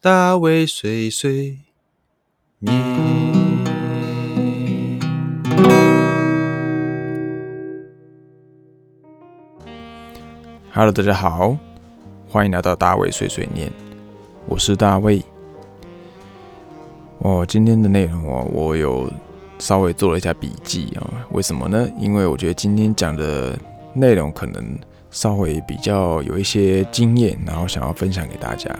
大卫碎碎念。Hello，大家好，欢迎来到大卫碎碎念，我是大卫。哦，今天的内容哦，我有稍微做了一下笔记啊。为什么呢？因为我觉得今天讲的内容可能稍微比较有一些经验，然后想要分享给大家。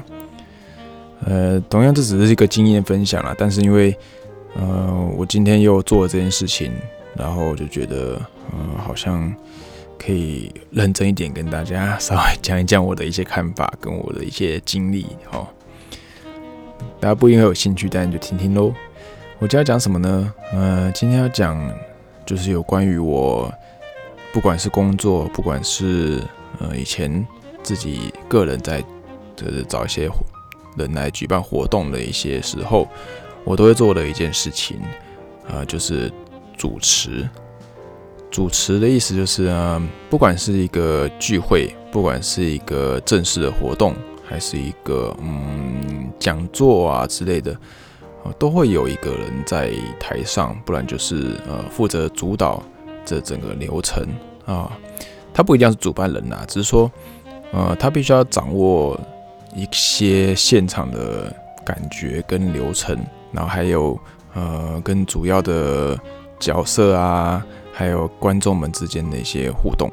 呃，同样这只是一个经验分享啦，但是因为呃，我今天又做了这件事情，然后我就觉得，呃，好像可以认真一点，跟大家稍微讲一讲我的一些看法跟我的一些经历，哦。大家不一定会有兴趣，但你就听听喽。我今天要讲什么呢？呃，今天要讲就是有关于我，不管是工作，不管是呃以前自己个人在就是找一些人来举办活动的一些时候，我都会做的一件事情，呃，就是主持。主持的意思就是，呃，不管是一个聚会，不管是一个正式的活动。还是一个嗯讲座啊之类的，都会有一个人在台上，不然就是呃负责主导这整个流程啊。他不一定要是主办人呐，只是说呃他必须要掌握一些现场的感觉跟流程，然后还有呃跟主要的角色啊，还有观众们之间的一些互动。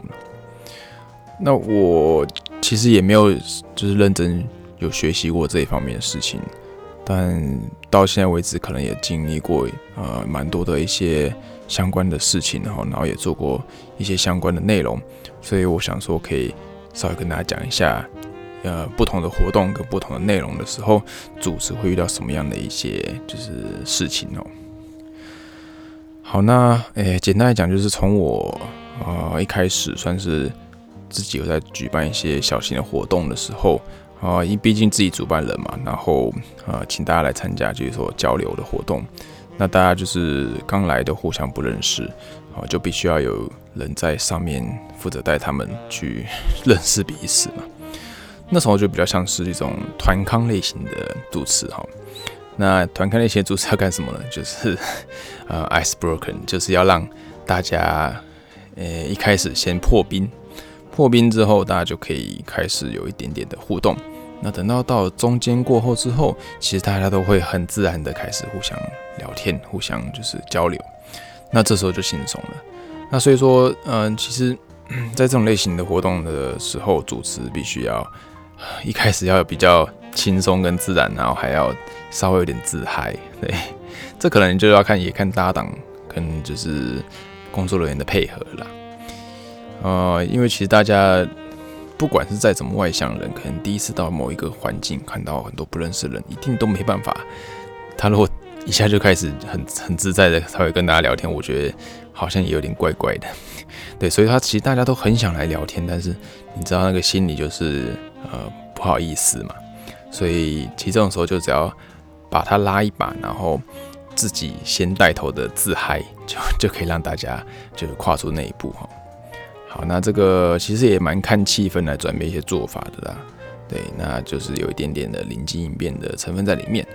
那我。其实也没有，就是认真有学习过这一方面的事情，但到现在为止，可能也经历过呃蛮多的一些相关的事情，然后然后也做过一些相关的内容，所以我想说可以稍微跟大家讲一下，呃不同的活动跟不同的内容的时候，主持会遇到什么样的一些就是事情哦。好，那诶简单来讲，就是从我呃一开始算是。自己有在举办一些小型的活动的时候啊，因毕竟自己主办人嘛，然后啊，请大家来参加，就是说交流的活动。那大家就是刚来的，互相不认识啊，就必须要有人在上面负责带他们去 认识彼此嘛。那时候就比较像是一种团康类型的主持哈。那团康类型的主持要干什么呢？就是 呃，ice broken，就是要让大家呃一开始先破冰。破冰之后，大家就可以开始有一点点的互动。那等到到中间过后之后，其实大家都会很自然的开始互相聊天，互相就是交流。那这时候就轻松了。那所以说，嗯，其实，在这种类型的活动的时候，主持必须要一开始要比较轻松跟自然，然后还要稍微有点自嗨。对，这可能就要看也看搭档跟就是工作人员的配合了。呃，因为其实大家不管是再怎么外向人，可能第一次到某一个环境，看到很多不认识的人，一定都没办法。他如果一下就开始很很自在的，他会跟大家聊天，我觉得好像也有点怪怪的。对，所以他其实大家都很想来聊天，但是你知道那个心里就是呃不好意思嘛。所以其实这种时候就只要把他拉一把，然后自己先带头的自嗨，就就可以让大家就是跨出那一步哈。好，那这个其实也蛮看气氛来转变一些做法的啦。对，那就是有一点点的灵机应变的成分在里面。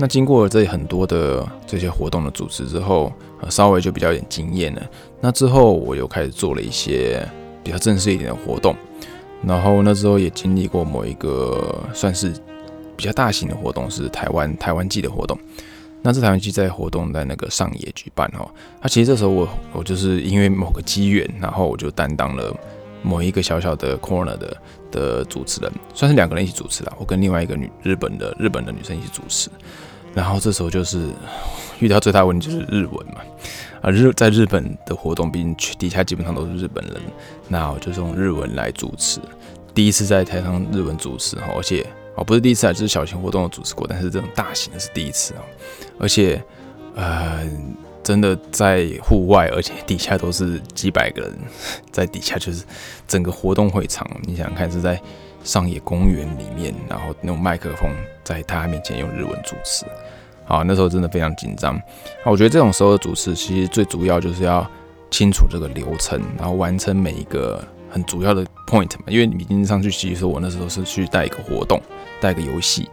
那经过了这很多的这些活动的主持之后，呃，稍微就比较有经验了。那之后我又开始做了一些比较正式一点的活动，然后那之后也经历过某一个算是比较大型的活动，是台湾台湾季的活动。那这台湾机在活动在那个上野举办哦，那其实这时候我我就是因为某个机缘，然后我就担当了某一个小小的 corner 的的主持人，算是两个人一起主持的，我跟另外一个女日本的日本的女生一起主持，然后这时候就是 遇到最大问题就是日文嘛，啊日在日本的活动，毕竟底下基本上都是日本人，那我就用日文来主持，第一次在台上日文主持哈，而且。哦，不是第一次啊，就是小型活动的主持过，但是这种大型的是第一次哦。而且，呃，真的在户外，而且底下都是几百个人在底下，就是整个活动会场。你想想看，是在上野公园里面，然后那种麦克风在他面前用日文主持，好，那时候真的非常紧张。那，我觉得这种时候的主持，其实最主要就是要清楚这个流程，然后完成每一个。很主要的 point 嘛，因为你已经上去，其实我那时候是去带一个活动，带个游戏，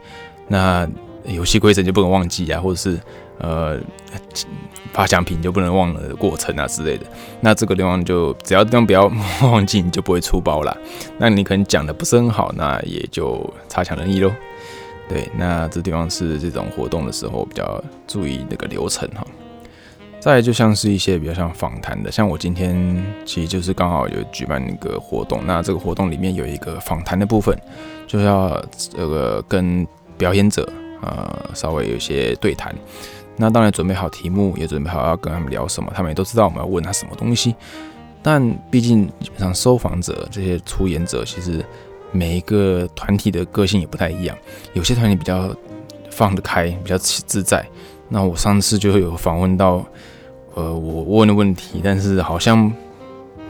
那游戏规则就不能忘记啊，或者是呃发奖品就不能忘了过程啊之类的。那这个地方就只要地方不要忘记，你就不会出包啦。那你可能讲的不是很好，那也就差强人意喽。对，那这地方是这种活动的时候比较注意那个流程哈。再就像是一些比较像访谈的，像我今天其实就是刚好有举办一个活动，那这个活动里面有一个访谈的部分，就是要这个跟表演者呃稍微有一些对谈。那当然准备好题目，也准备好要跟他们聊什么，他们也都知道我们要问他什么东西。但毕竟基本上受访者这些出演者，其实每一个团体的个性也不太一样，有些团体比较放得开，比较自在。那我上次就有访问到。呃，我问的问题，但是好像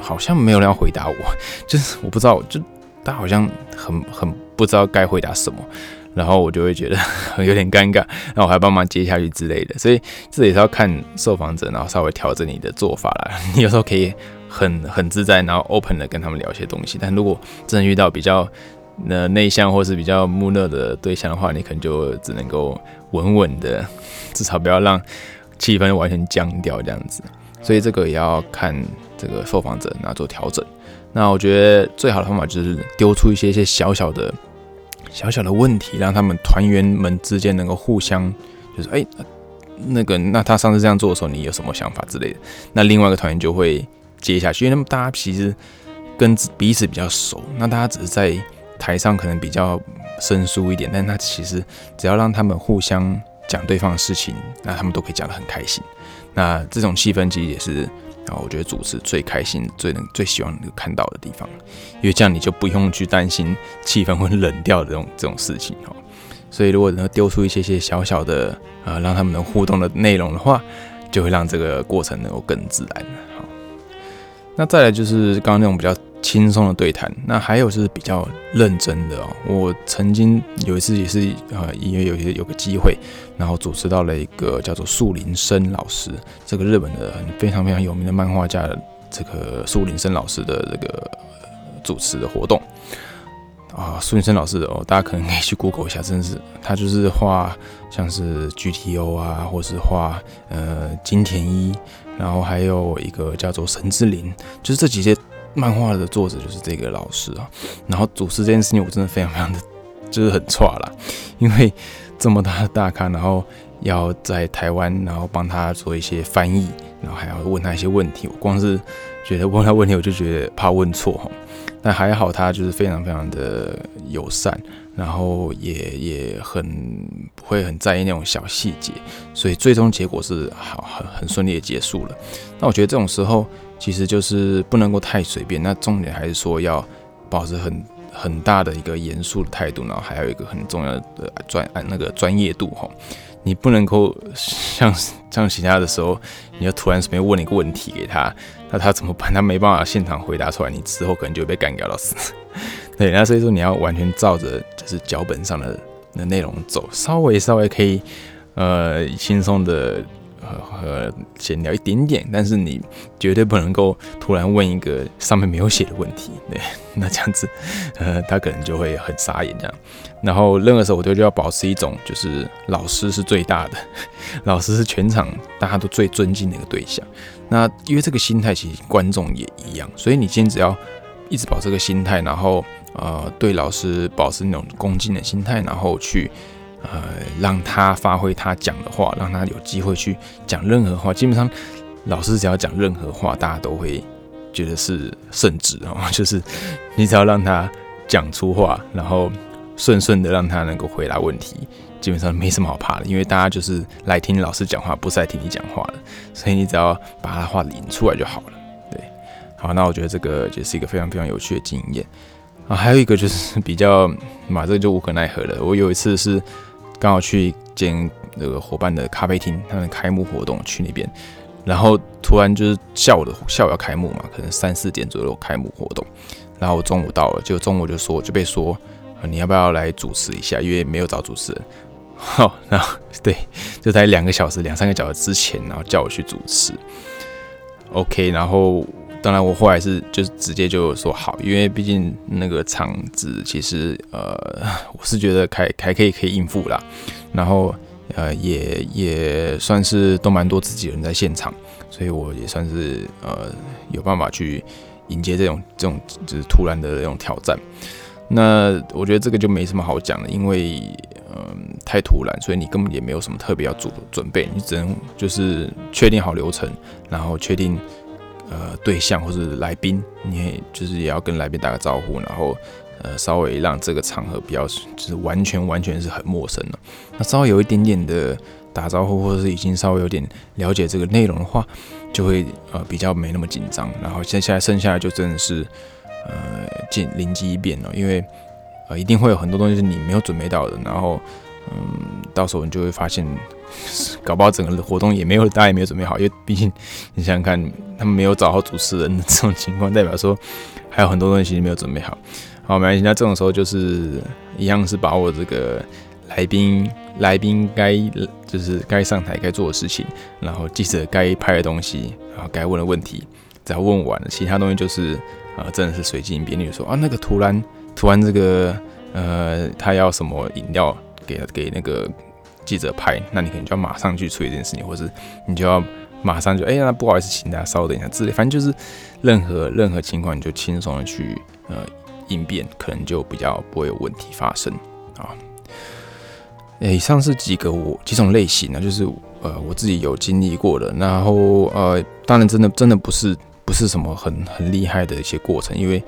好像没有人要回答我，就是我不知道，就他好像很很不知道该回答什么，然后我就会觉得 有点尴尬，那我还帮忙接下去之类的，所以这也是要看受访者，然后稍微调整你的做法啦。你有时候可以很很自在，然后 open 的跟他们聊一些东西，但如果真的遇到比较呃内向或是比较木讷的对象的话，你可能就只能够稳稳的，至少不要让。气氛完全僵掉这样子，所以这个也要看这个受访者然后做调整。那我觉得最好的方法就是丢出一些一些小小的、小小的问题，让他们团员们之间能够互相，就是哎，那个那他上次这样做的时候，你有什么想法之类的？那另外一个团员就会接下去，因为他们大家其实跟彼此比较熟，那大家只是在台上可能比较生疏一点，但他其实只要让他们互相。讲对方的事情，那他们都可以讲得很开心。那这种气氛其实也是，然后我觉得主持最开心、最能、最希望能看到的地方，因为这样你就不用去担心气氛会冷掉的这种这种事情哦。所以如果能丢出一些些小小的呃让他们能互动的内容的话，就会让这个过程能够更自然。好，那再来就是刚刚那种比较。轻松的对谈，那还有是比较认真的哦。我曾经有一次也是呃，因为有些有个机会，然后主持到了一个叫做树林生老师，这个日本的非常非常有名的漫画家，这个树林生老师的这个主持的活动啊。树林生老师哦，大家可能可以去 Google 一下，真的是他就是画像是 GTO 啊，或是画呃金田一，然后还有一个叫做神之林，就是这几些。漫画的作者就是这个老师啊，然后主持这件事情我真的非常非常的，就是很错啦，因为这么大的大咖，然后要在台湾，然后帮他做一些翻译，然后还要问他一些问题，我光是觉得问他问题我就觉得怕问错哈，但还好他就是非常非常的友善，然后也也很不会很在意那种小细节，所以最终结果是好很很顺利的结束了。那我觉得这种时候。其实就是不能够太随便，那重点还是说要保持很很大的一个严肃的态度，然后还有一个很重要的专那个专业度哈，你不能够像像其他的时候，你要突然随便问一个问题给他，那他怎么办？他没办法现场回答出来，你之后可能就会被干掉到死。对，那所以说你要完全照着就是脚本上的的内容走，稍微稍微可以呃轻松的。和闲聊一点点，但是你绝对不能够突然问一个上面没有写的问题，对，那这样子，呃，他可能就会很傻眼这样。然后任何时候，我都就要保持一种，就是老师是最大的，老师是全场大家都最尊敬的一个对象。那因为这个心态，其实观众也一样，所以你今天只要一直保持这个心态，然后呃，对老师保持那种恭敬的心态，然后去。呃，让他发挥他讲的话，让他有机会去讲任何话。基本上，老师只要讲任何话，大家都会觉得是圣旨哦。就是你只要让他讲出话，然后顺顺的让他能够回答问题，基本上没什么好怕的。因为大家就是来听老师讲话，不是来听你讲话的。所以你只要把他话引出来就好了。对，好，那我觉得这个也是一个非常非常有趣的经验啊。还有一个就是 比较，嘛，这个就无可奈何了。我有一次是。刚好去见那个伙伴的咖啡厅，他们开幕活动去那边，然后突然就是下午的下午要开幕嘛，可能三四点左右开幕活动，然后我中午到了，就中午就说就被说你要不要来主持一下，因为没有找主持人，好，然后对，就在两个小时两三个小时之前，然后叫我去主持，OK，然后。当然我后来是就是直接就说好，因为毕竟那个场子其实呃，我是觉得还还可以可以应付啦。然后呃也也算是都蛮多自己人在现场，所以我也算是呃有办法去迎接这种这种就是突然的这种挑战。那我觉得这个就没什么好讲的，因为嗯太突然，所以你根本也没有什么特别要做准备，你只能就是确定好流程，然后确定呃对象或者来宾，你就是也要跟来宾打个招呼，然后呃稍微让这个场合比较就是完全完全是很陌生了。那稍微有一点点的打招呼，或者是已经稍微有点了解这个内容的话，就会呃比较没那么紧张。然后接下来剩下的就真的是。呃，见灵机一变哦，因为呃，一定会有很多东西是你没有准备到的，然后嗯，到时候你就会发现，搞不好整个活动也没有，大家也没有准备好，因为毕竟你想想看，他们没有找好主持人的这种情况，代表说还有很多东西没有准备好。好，没关系，那这种时候就是一样是把我这个来宾来宾该就是该上台该做的事情，然后记者该拍的东西，然后该问的问题，只要问完了，其他东西就是。啊，真的是随机应变。例如说啊，那个突然突然这个呃，他要什么饮料给给那个记者拍，那你可能就要马上去处理这件事情，或是你就要马上就哎，那不好意思，请大家稍等一下之类。反正就是任何任何情况，你就轻松的去呃应变，可能就比较不会有问题发生啊。以上是几个我几种类型呢，就是呃我自己有经历过的，然后呃当然真的真的不是。不是什么很很厉害的一些过程，因为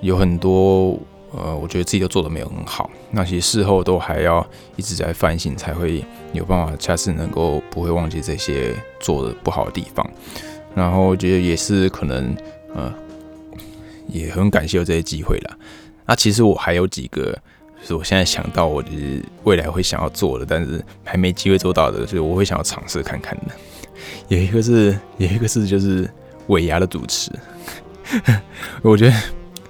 有很多呃，我觉得自己都做的没有很好，那其实事后都还要一直在反省，才会有办法下次能够不会忘记这些做的不好的地方。然后我觉得也是可能呃，也很感谢有这些机会啦。那其实我还有几个，就是我现在想到，我就是未来会想要做的，但是还没机会做到的，就是我会想要尝试看看的。有一个是，有一个是就是。尾牙的主持，我觉得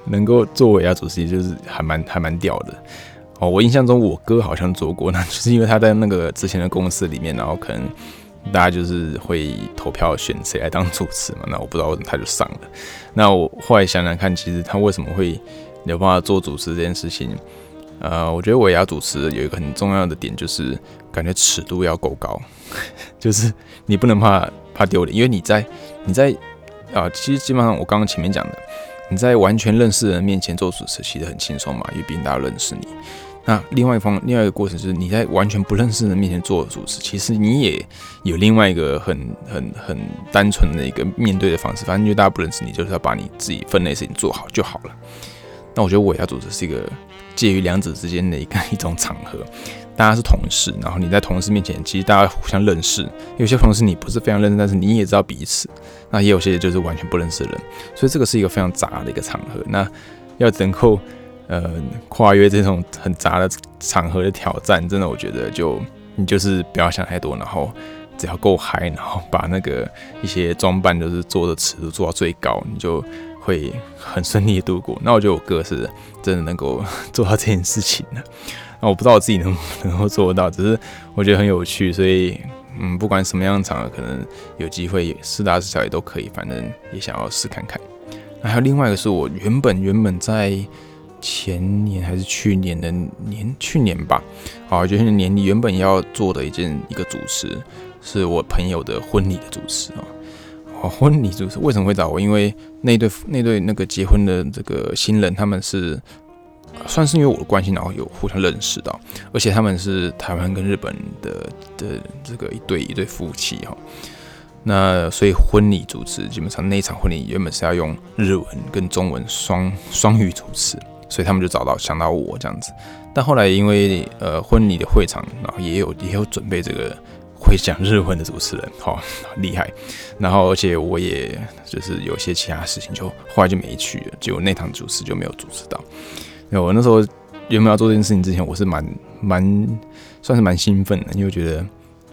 能够做尾牙主持，就是还蛮还蛮屌的哦。我印象中我哥好像做过，那就是因为他在那个之前的公司里面，然后可能大家就是会投票选谁来当主持嘛。那我不知道为什么他就上了。那我后来想想看，其实他为什么会有办法做主持这件事情？呃，我觉得尾牙主持有一个很重要的点，就是感觉尺度要够高，就是你不能怕怕丢脸，因为你在你在。啊，其实基本上我刚刚前面讲的，你在完全认识的人面前做主持，其实很轻松嘛，因为毕竟大家认识你。那另外一方，另外一个过程就是你在完全不认识人面前做主持，其实你也有另外一个很很很单纯的一个面对的方式。反正就大家不认识你，就是要把你自己分内事情做好就好了。那我觉得我要组织是一个介于两者之间的一个 一种场合。大家是同事，然后你在同事面前，其实大家互相认识。有些同事你不是非常认识，但是你也知道彼此。那也有些就是完全不认识的人，所以这个是一个非常杂的一个场合。那要能够呃跨越这种很杂的场合的挑战，真的我觉得就你就是不要想太多，然后只要够嗨，然后把那个一些装扮就是做的尺度做到最高，你就会很顺利的度过。那我觉得我哥是真的能够 做到这件事情的。那我不知道我自己能能够做得到，只是我觉得很有趣，所以嗯，不管什么样的场合，可能有机会是大是小也都可以，反正也想要试看看。那还有另外一个是我原本原本在前年还是去年的年去年吧，啊，就是年底原本要做的一件一个主持，是我朋友的婚礼的主持啊。哦，婚礼主持为什么会找我？因为那对那对那个结婚的这个新人，他们是。算是因为我的关系，然后有互相认识到，而且他们是台湾跟日本的的这个一对一对夫妻哈。那所以婚礼主持基本上那一场婚礼原本是要用日文跟中文双双语主持，所以他们就找到想到我这样子。但后来因为呃婚礼的会场，然后也有也有准备这个会讲日文的主持人，好厉害。然后而且我也就是有些其他事情，就后来就没去了，结果那堂主持就没有主持到。我那时候原本要做这件事情之前，我是蛮蛮算是蛮兴奋的，因为觉得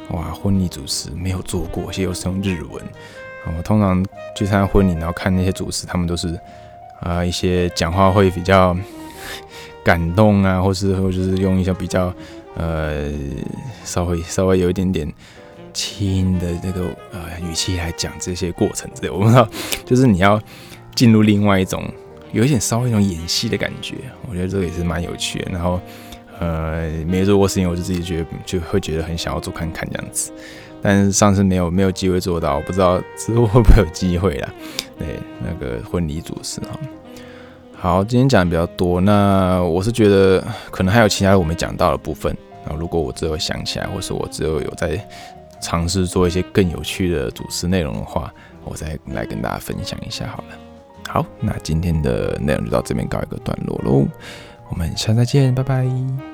哇，婚礼主持没有做过，而且又是用日文。我通常去参加婚礼，然后看那些主持，他们都是啊一些讲话会比较 感动啊，或是或就是用一些比较呃稍微稍微有一点点轻的这个呃语气来讲这些过程之类。我不知道，就是你要进入另外一种有一点稍微一种演戏的感觉，我觉得这个也是蛮有趣的。然后呃，没做过事情，我就自己觉得就会觉得很想要做看看这样子。但是上次没有没有机会做到，我不知道之后会不会有机会啦。对，那个婚礼主持哈。好，今天讲的比较多，那我是觉得可能还有其他我没讲到的部分。那如果我之后想起来，或是我之后有在尝试做一些更有趣的主持内容的话，我再来跟大家分享一下好了。好，那今天的内容就到这边告一个段落喽，我们下次再见，拜拜。